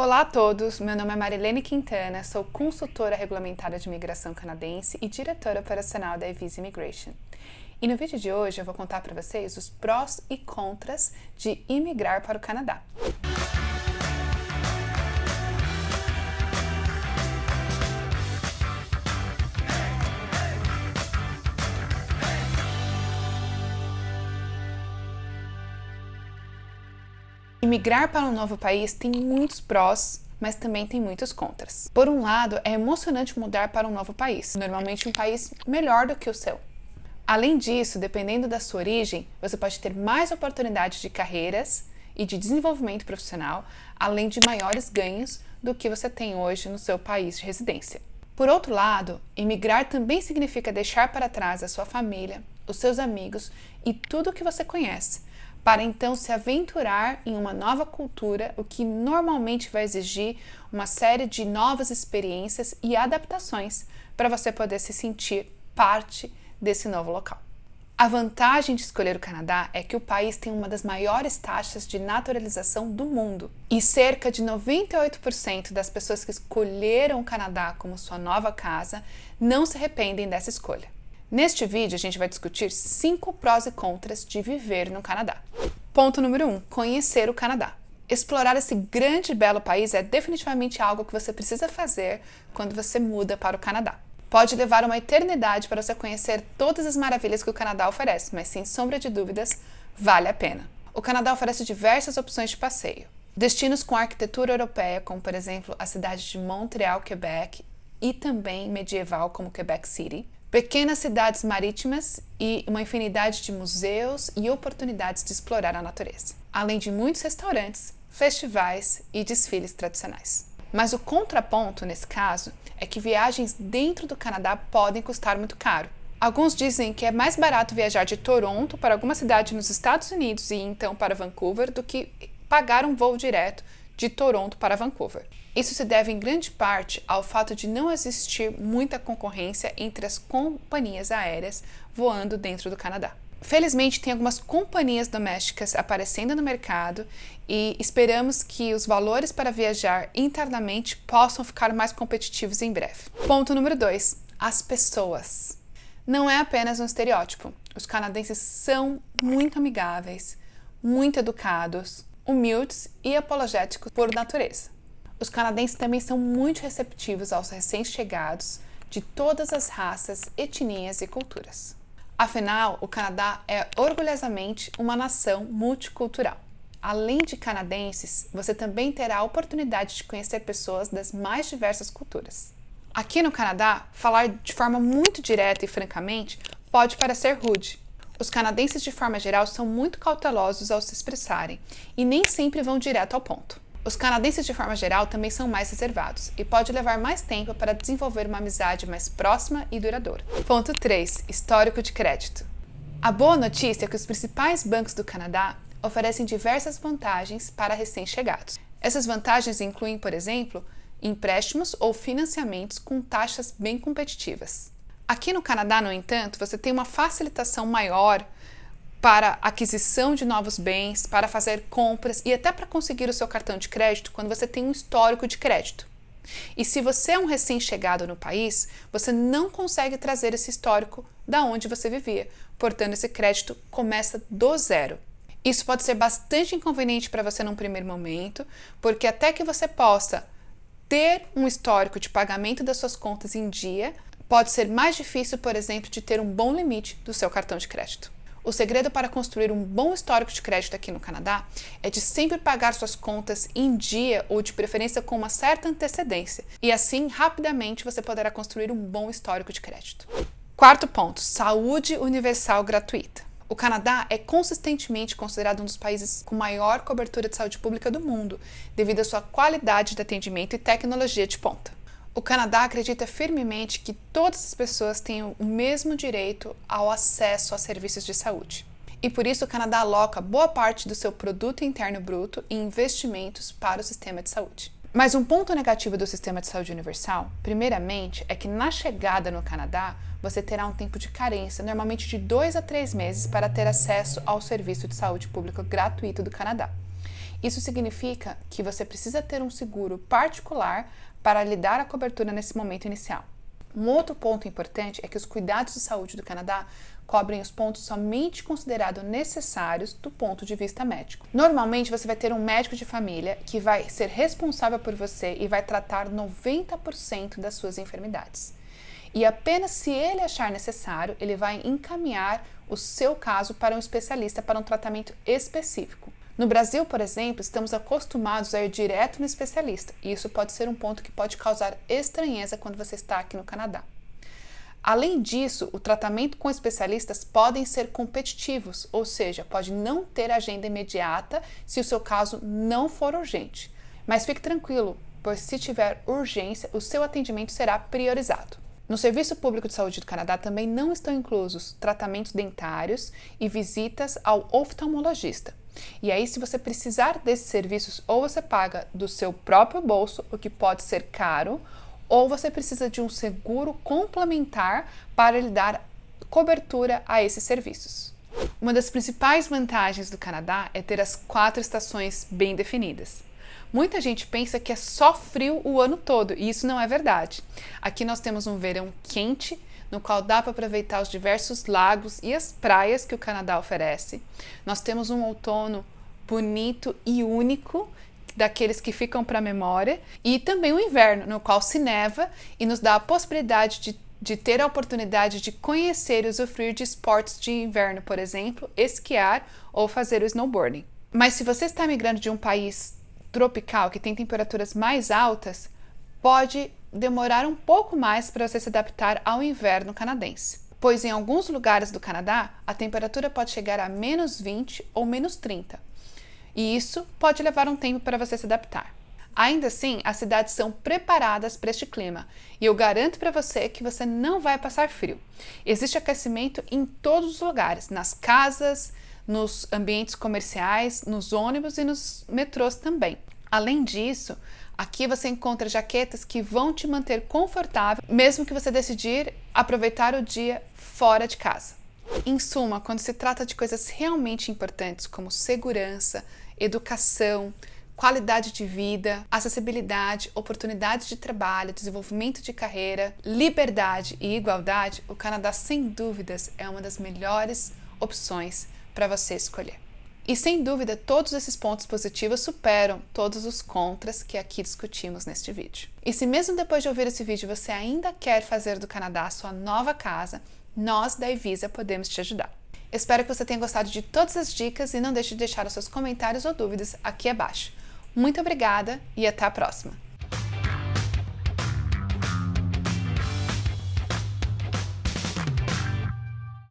Olá a todos, meu nome é Marilene Quintana, sou consultora regulamentada de imigração canadense e diretora operacional da Evisa Immigration. E no vídeo de hoje eu vou contar para vocês os prós e contras de imigrar para o Canadá. Imigrar para um novo país tem muitos prós, mas também tem muitos contras. Por um lado, é emocionante mudar para um novo país, normalmente um país melhor do que o seu. Além disso, dependendo da sua origem, você pode ter mais oportunidades de carreiras e de desenvolvimento profissional, além de maiores ganhos do que você tem hoje no seu país de residência. Por outro lado, imigrar também significa deixar para trás a sua família, os seus amigos e tudo o que você conhece, para então se aventurar em uma nova cultura, o que normalmente vai exigir uma série de novas experiências e adaptações para você poder se sentir parte desse novo local. A vantagem de escolher o Canadá é que o país tem uma das maiores taxas de naturalização do mundo e cerca de 98% das pessoas que escolheram o Canadá como sua nova casa não se arrependem dessa escolha. Neste vídeo, a gente vai discutir cinco prós e contras de viver no Canadá. Ponto número 1: um, conhecer o Canadá. Explorar esse grande e belo país é definitivamente algo que você precisa fazer quando você muda para o Canadá. Pode levar uma eternidade para você conhecer todas as maravilhas que o Canadá oferece, mas sem sombra de dúvidas, vale a pena. O Canadá oferece diversas opções de passeio. Destinos com arquitetura europeia, como por exemplo a cidade de Montreal, Quebec, e também medieval, como Quebec City pequenas cidades marítimas e uma infinidade de museus e oportunidades de explorar a natureza, além de muitos restaurantes, festivais e desfiles tradicionais. Mas o contraponto nesse caso é que viagens dentro do Canadá podem custar muito caro. Alguns dizem que é mais barato viajar de Toronto para alguma cidade nos Estados Unidos e então para Vancouver do que pagar um voo direto de Toronto para Vancouver. Isso se deve em grande parte ao fato de não existir muita concorrência entre as companhias aéreas voando dentro do Canadá. Felizmente, tem algumas companhias domésticas aparecendo no mercado e esperamos que os valores para viajar internamente possam ficar mais competitivos em breve. Ponto número 2: as pessoas. Não é apenas um estereótipo. Os canadenses são muito amigáveis, muito educados, humildes e apologéticos por natureza. Os canadenses também são muito receptivos aos recém-chegados de todas as raças, etnias e culturas. Afinal, o Canadá é orgulhosamente uma nação multicultural. Além de canadenses, você também terá a oportunidade de conhecer pessoas das mais diversas culturas. Aqui no Canadá, falar de forma muito direta e francamente pode parecer rude, os canadenses, de forma geral, são muito cautelosos ao se expressarem e nem sempre vão direto ao ponto. Os canadenses, de forma geral, também são mais reservados e pode levar mais tempo para desenvolver uma amizade mais próxima e duradoura. Ponto 3. Histórico de crédito. A boa notícia é que os principais bancos do Canadá oferecem diversas vantagens para recém-chegados. Essas vantagens incluem, por exemplo, empréstimos ou financiamentos com taxas bem competitivas. Aqui no Canadá, no entanto, você tem uma facilitação maior para aquisição de novos bens, para fazer compras e até para conseguir o seu cartão de crédito quando você tem um histórico de crédito. E se você é um recém-chegado no país, você não consegue trazer esse histórico da onde você vivia. Portanto, esse crédito começa do zero. Isso pode ser bastante inconveniente para você num primeiro momento, porque até que você possa ter um histórico de pagamento das suas contas em dia, pode ser mais difícil, por exemplo, de ter um bom limite do seu cartão de crédito. O segredo para construir um bom histórico de crédito aqui no Canadá é de sempre pagar suas contas em dia ou de preferência com uma certa antecedência, e assim rapidamente você poderá construir um bom histórico de crédito. Quarto ponto: saúde universal gratuita. O Canadá é consistentemente considerado um dos países com maior cobertura de saúde pública do mundo, devido à sua qualidade de atendimento e tecnologia de ponta. O Canadá acredita firmemente que todas as pessoas têm o mesmo direito ao acesso a serviços de saúde. E por isso o Canadá aloca boa parte do seu produto interno bruto em investimentos para o sistema de saúde. Mas um ponto negativo do sistema de saúde universal, primeiramente, é que na chegada no Canadá você terá um tempo de carência, normalmente de dois a três meses, para ter acesso ao serviço de saúde pública gratuito do Canadá. Isso significa que você precisa ter um seguro particular para lhe dar a cobertura nesse momento inicial. Um outro ponto importante é que os cuidados de saúde do Canadá cobrem os pontos somente considerados necessários do ponto de vista médico. Normalmente você vai ter um médico de família que vai ser responsável por você e vai tratar 90% das suas enfermidades. E apenas se ele achar necessário, ele vai encaminhar o seu caso para um especialista para um tratamento específico. No Brasil, por exemplo, estamos acostumados a ir direto no especialista, e isso pode ser um ponto que pode causar estranheza quando você está aqui no Canadá. Além disso, o tratamento com especialistas podem ser competitivos, ou seja, pode não ter agenda imediata se o seu caso não for urgente. Mas fique tranquilo, pois se tiver urgência, o seu atendimento será priorizado. No Serviço Público de Saúde do Canadá também não estão inclusos tratamentos dentários e visitas ao oftalmologista. E aí, se você precisar desses serviços, ou você paga do seu próprio bolso, o que pode ser caro, ou você precisa de um seguro complementar para lhe dar cobertura a esses serviços. Uma das principais vantagens do Canadá é ter as quatro estações bem definidas. Muita gente pensa que é só frio o ano todo, e isso não é verdade. Aqui nós temos um verão quente no qual dá para aproveitar os diversos lagos e as praias que o Canadá oferece. Nós temos um outono bonito e único, daqueles que ficam para a memória, e também o inverno, no qual se neva e nos dá a possibilidade de, de ter a oportunidade de conhecer e usufruir de esportes de inverno, por exemplo, esquiar ou fazer o snowboarding. Mas se você está migrando de um país tropical que tem temperaturas mais altas, pode demorar um pouco mais para você se adaptar ao inverno canadense, pois em alguns lugares do Canadá a temperatura pode chegar a menos 20 ou menos 30, e isso pode levar um tempo para você se adaptar. Ainda assim, as cidades são preparadas para este clima e eu garanto para você que você não vai passar frio. Existe aquecimento em todos os lugares, nas casas, nos ambientes comerciais, nos ônibus e nos metrôs também. Além disso, Aqui você encontra jaquetas que vão te manter confortável, mesmo que você decidir aproveitar o dia fora de casa. Em suma, quando se trata de coisas realmente importantes como segurança, educação, qualidade de vida, acessibilidade, oportunidades de trabalho, desenvolvimento de carreira, liberdade e igualdade, o Canadá sem dúvidas é uma das melhores opções para você escolher. E sem dúvida, todos esses pontos positivos superam todos os contras que aqui discutimos neste vídeo. E se mesmo depois de ouvir esse vídeo você ainda quer fazer do Canadá sua nova casa, nós da Evisa podemos te ajudar. Espero que você tenha gostado de todas as dicas e não deixe de deixar os seus comentários ou dúvidas aqui abaixo. Muito obrigada e até a próxima!